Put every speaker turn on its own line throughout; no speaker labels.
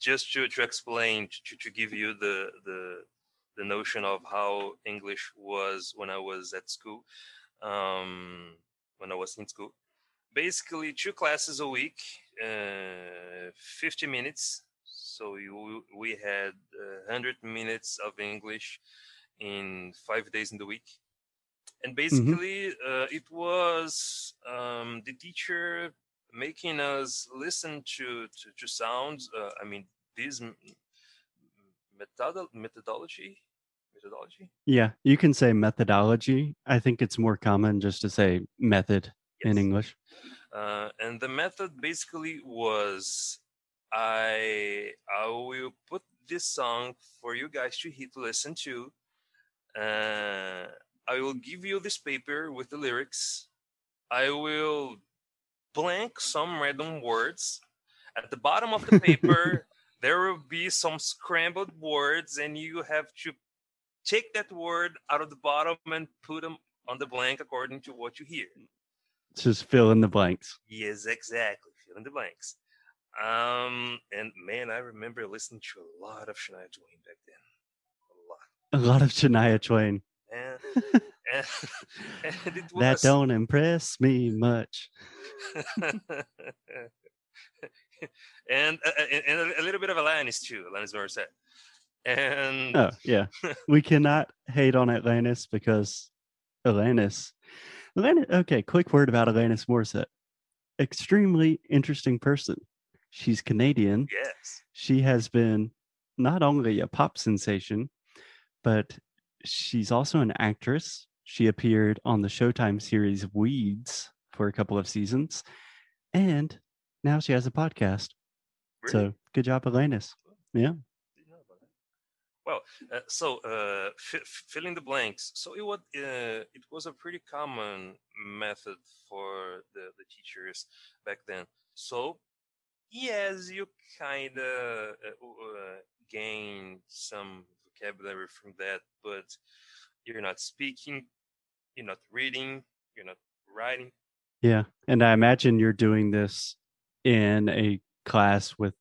just to, to explain to, to give you the the the notion of how English was when I was at school, um, when I was in school. Basically, two classes a week, uh, 50 minutes. So you, we had uh, 100 minutes of English in five days in the week. And
Mm-hmm.
basically, uh, it was um, the teacher making us listen to to, to sounds. Uh, I mean, this m- methodol methodology, methodology.
Yeah, you can say methodology. I think it's more common just to say method in English.
Uh, and the method basically was I I will put this song for you guys to hit to listen to. Uh, I will give you this paper with the lyrics. I will blank some random words. At the bottom of the paper, there will be some scrambled words, and you have to take that word out of the bottom and put them on the blank according to what you hear.
Just fill in the blanks.
Yes, exactly. Fill in the blanks. Um, and man, I remember listening to a lot of Shania Twain back then. A lot.
A lot of Shania Twain.
And, and, was
That don't impress me much.
and, uh, and and a- a little bit of Alanis too, Alanis Morissette. And
Oh, yeah. we cannot hate on Alanis because Alanis. Alanis. Okay, quick word about Alanis Morissette. Extremely interesting person. She's Canadian.
yes,
She has been not only a pop sensation, but she's also an actress. She appeared on the Showtime series Weeds for a couple of seasons, and now she has a podcast.
really?
So good job, Alanis. Yeah.
Didn't know about that. Well, uh, so uh, f- fill in the blanks. So it was uh, it was a pretty common method for the, the teachers back then. So yes, you kind of uh, uh, gain some vocabulary from that, but you're not speaking, you're not reading, you're not writing.
Yeah. And I imagine you're doing this in a class with,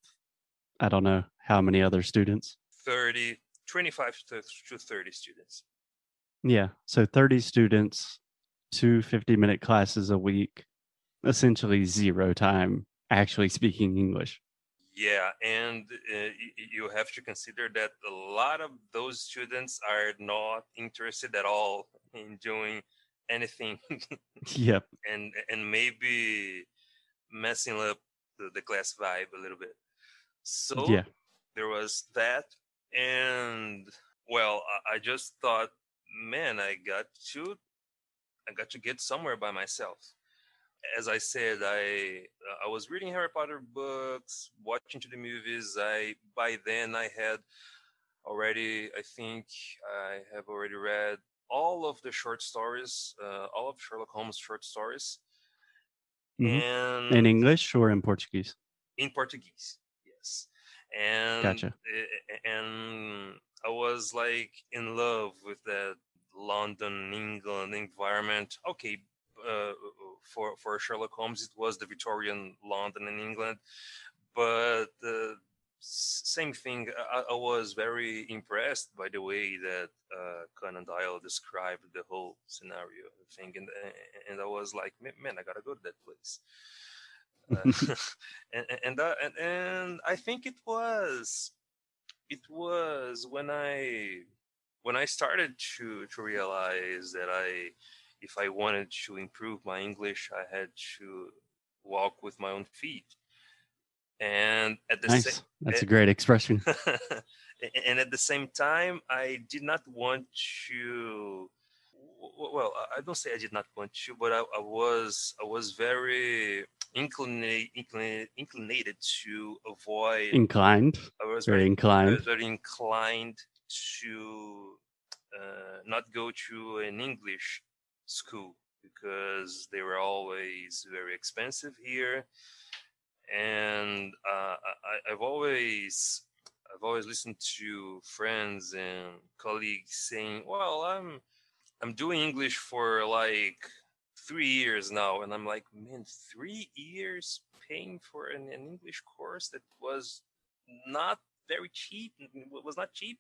I don't know how many other students.
30, 25 to, to 30 students.
Yeah. So 30 students, two 50 minute classes a week, essentially zero time actually speaking English.
Yeah, and uh, you have to consider that a lot of those students are not interested at all in doing anything
Yep.
and and maybe messing up the, the class vibe a little bit. So
Yeah.
there was that, and well, I, I just thought, man, I got to, I got to get somewhere by myself. As I said, I I was reading Harry Potter books, watching to the movies. I by then I had already, I think I have already read all of the short stories, uh, all of Sherlock Holmes short stories,
Mhm.
and
In English or in Portuguese?
in Portuguese. Yes, and
Gotcha.
and I was like in love with that London, England environment. Okay, uh, for for Sherlock Holmes, it was the Victorian London in England, but uh, same thing. I, I was very impressed by the way that uh, Conan Doyle described the whole scenario thing, and and I was like, man, man, I gotta go to that place. Uh, and and, uh, and and I think it was it was when I when I started to to realize that I if I wanted to improve my English I had to walk with my own feet and at the
Nice.
same
That's a
eh,
great expression.
and at the same time i did not want to well I- don't say i did not want to but i, I was i was very inclined, inclined inclinated to avoid
Inclined.
i was
Very
very, I
inclined.
was very inclined to uh, not go to an english school because they were always very expensive here. And uh, I, I've always I've always listened to friends and colleagues saying, "Well, I'm I'm doing English for like three years now," and I'm like, "Man, three years paying for an, an English course that was not very cheap. It was not cheap.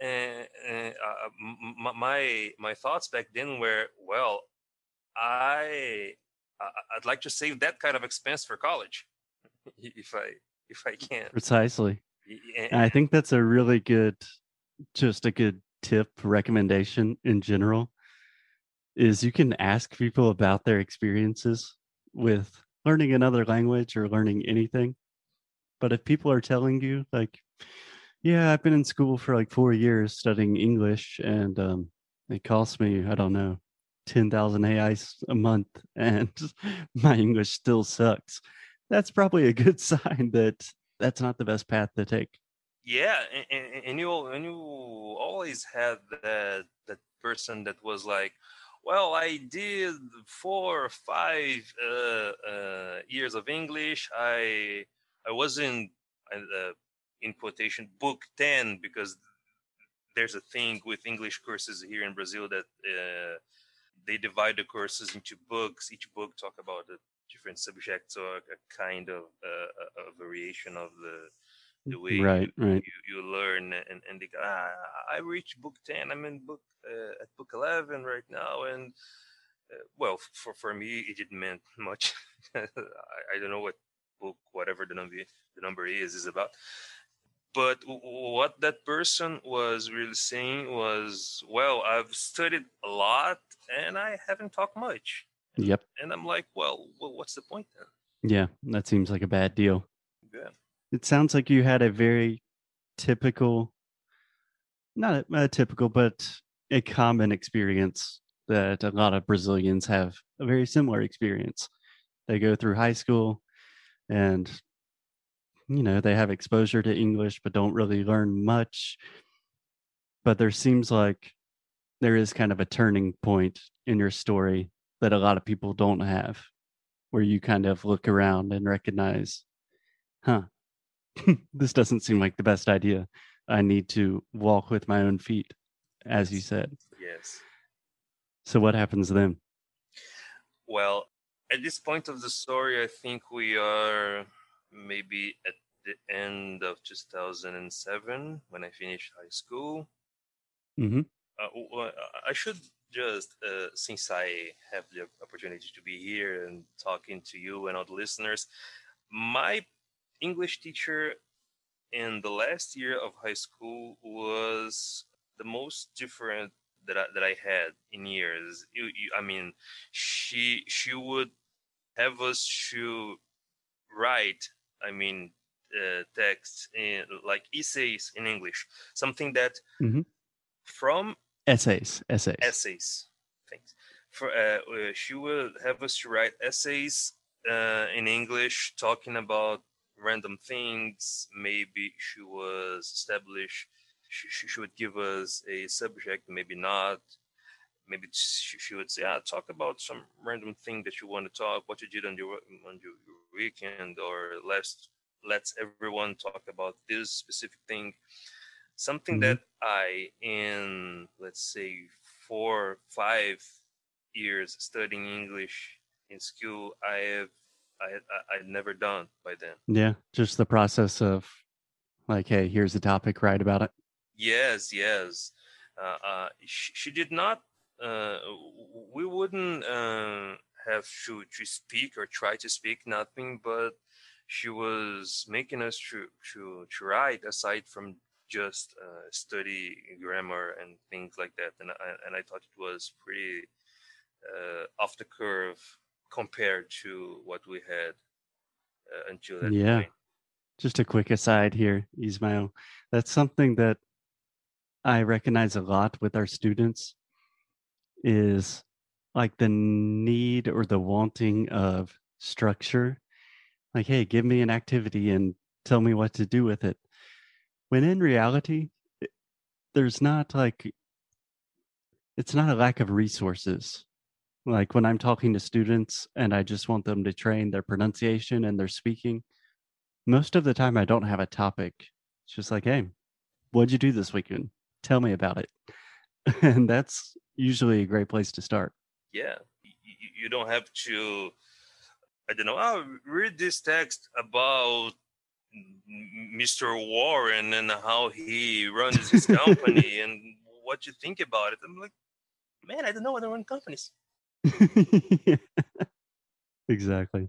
And, uh, m- my my thoughts back then were, well, I I'd like to save that kind of expense for college, if I if I can.
Precisely. And I think that's a really good, just a good tip recommendation in general. Is you can ask people about their experiences with learning another language or learning anything. But if people are telling you, like, yeah, I've been in school for like four years studying English and um, it costs me, I don't know, 10,000 reais a month and my English still sucks. That's probably a good sign that that's not the best path to take.
Yeah, and, and you and you always had that that person that was like, well, I did four or five uh, uh, years of English. I I wasn't uh, in quotation book ten because there's a thing with English courses here in Brazil that uh, they divide the courses into books. Each book talk about a different subject or a kind of uh, a, variation of the the way
right,
you,
right.
You, you, learn and, and they go, ah, I reached book 10. I'm in book uh, at book 11 right now. And uh, well, for, for me, it didn't mean much. I, I don't know what book, whatever the number, the number is, is about. But what that person was really saying was, well, I've studied a lot and I haven't talked much.
Yep.
And I'm like, well, what's the point then?
Yeah, that seems like a bad deal.
Yeah.
It sounds like you had a very typical, not a, a typical, but a common experience that a lot of Brazilians have a very similar experience. They go through high school and you know, they have exposure to English but don't really learn much. But there seems like there is kind of a turning point in your story that a lot of people don't have, where you kind of look around and recognize, huh, this doesn't seem like the best idea. I need to walk with my own feet, as you said.
Yes.
So what happens then?
Well, at this point of the story, I think we are maybe at the end of 2007 when I finished high school.
Mm-hmm.
Uh, I should just, uh, since I have the opportunity to be here and talking to you and all the listeners, my English teacher in the last year of high school was the most different that I, that I had in years. You, you, I mean, she she would have us to write. I mean, uh, texts in like essays in English, something that
mm-hmm.
from
essays, essays,
essays. Thanks. For uh, uh, she will have us to write essays uh, in English, talking about random things. Maybe she was established. She, she would give us a subject, maybe not. Maybe she, she would say, "Ah, talk about some random thing that you want to talk. What you did on your on your weekend, or let's let's everyone talk about this specific thing." Something mm-hmm. that I, in let's say four, five years studying English in school, I have I I would never done by then.
Yeah, just the process of like, hey, here's the topic, write about it.
Yes, yes. Uh, uh, she, she, did not. Uh, we wouldn't uh, have to to speak or try to speak nothing, but she was making us to to, to write aside from just uh, study grammar and things like that. And I, and I thought it was pretty uh, off the curve compared to what we had uh, until that
yeah.
point.
Just a quick aside here, Ismael. That's something that I recognize a lot with our students is like the need or the wanting of structure. Like, hey, give me an activity and tell me what to do with it. When in reality, there's not like, it's not a lack of resources like when I'm talking to students and I just want them to train their pronunciation and their speaking, most of the time I don't have a topic. It's just like, hey, what'd you do this weekend? Tell me about it. and that's usually a great place to start.
Yeah. You don't have to, I don't know, oh, read this text about Mr. Warren and how he runs his company and what you think about it. I'm like, man, I don't know how to run companies.
exactly.